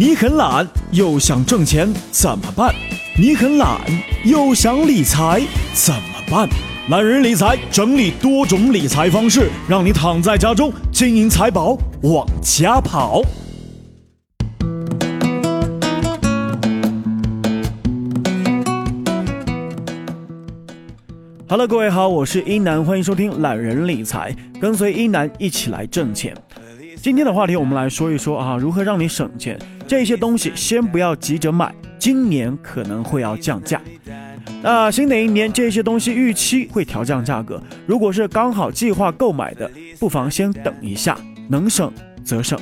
你很懒又想挣钱怎么办？你很懒又想理财怎么办？懒人理财整理多种理财方式，让你躺在家中，金银财宝往家跑。Hello，各位好，我是一南，欢迎收听懒人理财，跟随一南一起来挣钱。今天的话题，我们来说一说啊，如何让你省钱。这些东西先不要急着买，今年可能会要降价。那新的一年，这些东西预期会调降价格。如果是刚好计划购买的，不妨先等一下，能省则省。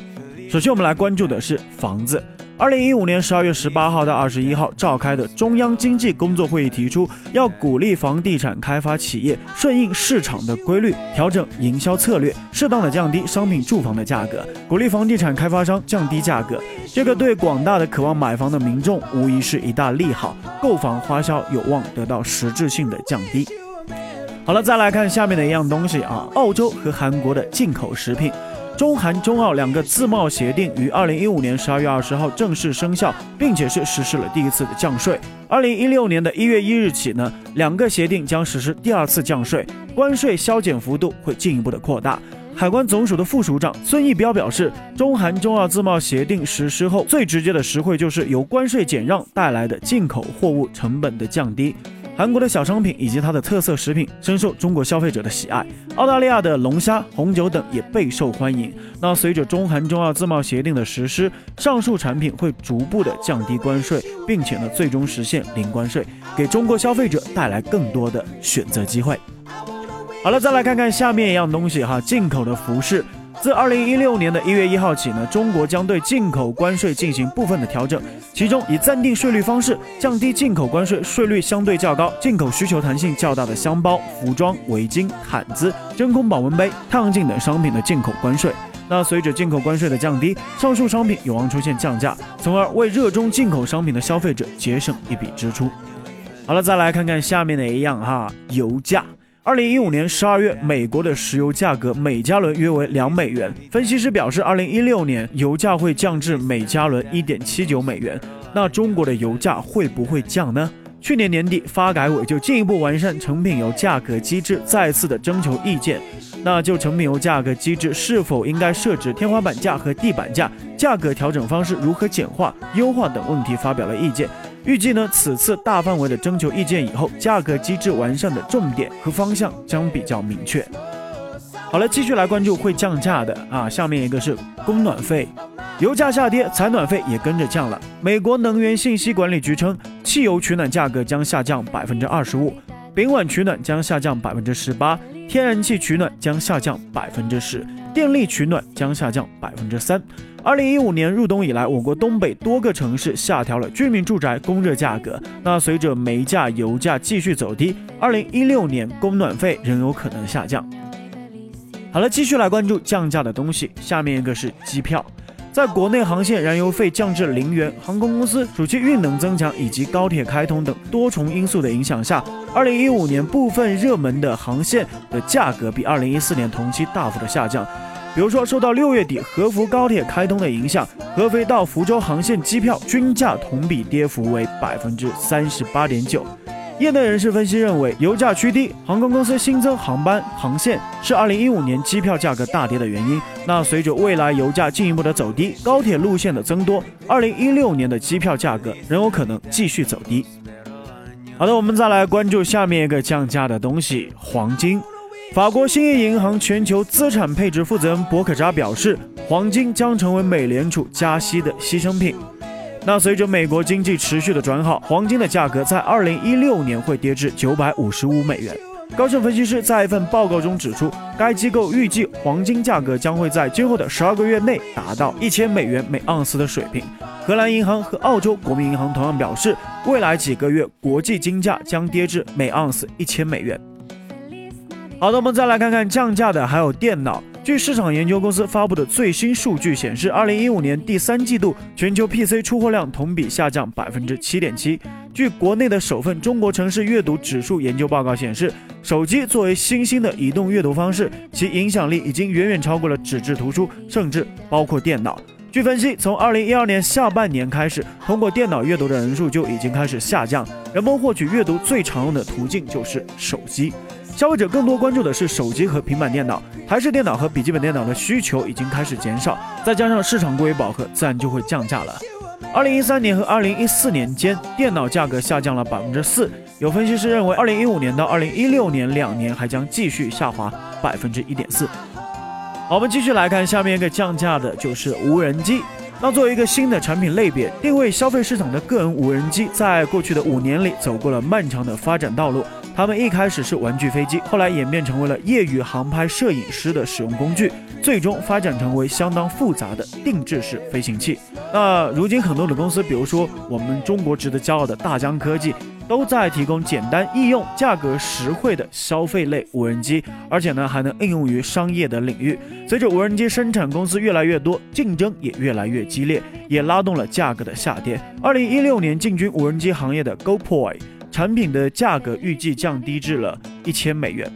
首先，我们来关注的是房子。二零一五年十二月十八号到二十一号召开的中央经济工作会议提出，要鼓励房地产开发企业顺应市场的规律，调整营销策略，适当的降低商品住房的价格，鼓励房地产开发商降低价格。这个对广大的渴望买房的民众无疑是一大利好，购房花销有望得到实质性的降低。好了，再来看下面的一样东西啊，澳洲和韩国的进口食品。中韩中澳两个自贸协定于二零一五年十二月二十号正式生效，并且是实施了第一次的降税。二零一六年的一月一日起呢，两个协定将实施第二次降税，关税削减幅度会进一步的扩大。海关总署的副署长孙义彪表示，中韩中澳自贸协定实施后，最直接的实惠就是由关税减让带来的进口货物成本的降低。韩国的小商品以及它的特色食品深受中国消费者的喜爱，澳大利亚的龙虾、红酒等也备受欢迎。那随着中韩中澳自贸协定的实施，上述产品会逐步的降低关税，并且呢最终实现零关税，给中国消费者带来更多的选择机会。好了，再来看看下面一样东西哈，进口的服饰。自二零一六年的一月一号起呢，中国将对进口关税进行部分的调整，其中以暂定税率方式降低进口关税税率相对较高、进口需求弹性较大的箱包、服装、围巾、毯子、真空保温杯、太阳镜等商品的进口关税。那随着进口关税的降低，上述商品有望出现降价，从而为热衷进口商品的消费者节省一笔支出。好了，再来看看下面的一样哈，油价。二零一五年十二月，美国的石油价格每加仑约为两美元。分析师表示，二零一六年油价会降至每加仑一点七九美元。那中国的油价会不会降呢？去年年底，发改委就进一步完善成品油价格机制，再次的征求意见。那就成品油价格机制是否应该设置天花板价和地板价，价格调整方式如何简化、优化等问题发表了意见。预计呢，此次大范围的征求意见以后，价格机制完善的重点和方向将比较明确。好了，继续来关注会降价的啊，下面一个是供暖费，油价下跌，采暖费也跟着降了。美国能源信息管理局称，汽油取暖价格将下降百分之二十五，丙烷取暖将下降百分之十八，天然气取暖将下降百分之十，电力取暖将下降百分之三。二零一五年入冬以来，我国东北多个城市下调了居民住宅供热价格。那随着煤价、油价继续走低，二零一六年供暖费仍有可能下降。好了，继续来关注降价的东西。下面一个是机票，在国内航线燃油费降至零元，航空公司暑期运能增强以及高铁开通等多重因素的影响下，二零一五年部分热门的航线的价格比二零一四年同期大幅的下降。比如说，受到六月底合福高铁开通的影响，合肥到福州航线机票均价同比跌幅为百分之三十八点九。业内人士分析认为，油价趋低，航空公司新增航班航线是二零一五年机票价格大跌的原因。那随着未来油价进一步的走低，高铁路线的增多，二零一六年的机票价格仍有可能继续走低。好的，我们再来关注下面一个降价的东西——黄金。法国兴业银行全球资产配置负责人博克扎表示，黄金将成为美联储加息的牺牲品。那随着美国经济持续的转好，黄金的价格在二零一六年会跌至九百五十五美元。高盛分析师在一份报告中指出，该机构预计黄金价格将会在今后的十二个月内达到一千美元每盎司的水平。荷兰银行和澳洲国民银行同样表示，未来几个月国际金价将跌至每盎司一千美元。好的，我们再来看看降价的还有电脑。据市场研究公司发布的最新数据显示，二零一五年第三季度全球 PC 出货量同比下降百分之七点七。据国内的首份中国城市阅读指数研究报告显示，手机作为新兴的移动阅读方式，其影响力已经远远超过了纸质图书，甚至包括电脑。据分析，从二零一二年下半年开始，通过电脑阅读的人数就已经开始下降。人们获取阅读最常用的途径就是手机。消费者更多关注的是手机和平板电脑，台式电脑和笔记本电脑的需求已经开始减少，再加上市场过于饱和，自然就会降价了。二零一三年和二零一四年间，电脑价格下降了百分之四。有分析师认为，二零一五年到二零一六年两年还将继续下滑百分之一点四。好，我们继续来看下面一个降价的，就是无人机。那作为一个新的产品类别，定位消费市场的个人无人机，在过去的五年里走过了漫长的发展道路。他们一开始是玩具飞机，后来演变成为了业余航拍摄影师的使用工具，最终发展成为相当复杂的定制式飞行器。那如今很多的公司，比如说我们中国值得骄傲的大疆科技。都在提供简单易用、价格实惠的消费类无人机，而且呢还能应用于商业的领域。随着无人机生产公司越来越多，竞争也越来越激烈，也拉动了价格的下跌。二零一六年进军无人机行业的 GoPro 产品的价格预计降低至了一千美元。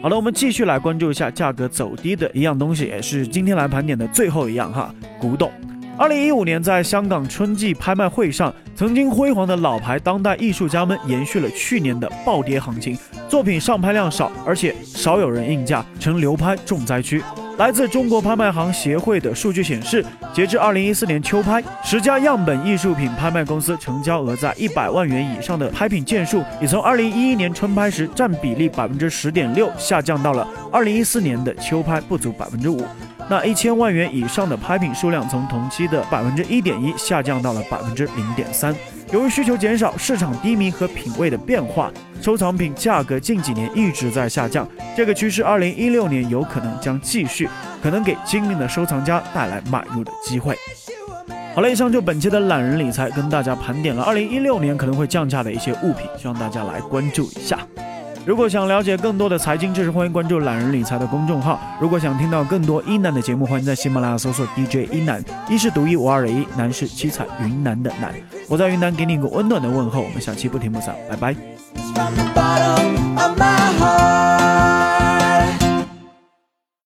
好了，我们继续来关注一下价格走低的一样东西，也是今天来盘点的最后一样哈，古董。二零一五年，在香港春季拍卖会上，曾经辉煌的老牌当代艺术家们延续了去年的暴跌行情，作品上拍量少，而且少有人应价，成流拍重灾区。来自中国拍卖行协会的数据显示，截至二零一四年秋拍，十家样本艺术品拍卖公司成交额在一百万元以上的拍品件数，已从二零一一年春拍时占比例百分之十点六，下降到了二零一四年的秋拍不足百分之五。那一千万元以上的拍品数量从同期的百分之一点一下降到了百分之零点三。由于需求减少、市场低迷和品位的变化，收藏品价格近几年一直在下降。这个趋势二零一六年有可能将继续，可能给精明的收藏家带来买入的机会。好了，以上就本期的懒人理财，跟大家盘点了二零一六年可能会降价的一些物品，希望大家来关注一下。如果想了解更多的财经知识，欢迎关注懒人理财的公众号。如果想听到更多一南的节目，欢迎在喜马拉雅搜索 DJ 一南，一是独一无二的一，南是七彩云南的南。我在云南给你一个温暖的问候，我们下期不听不散，拜拜。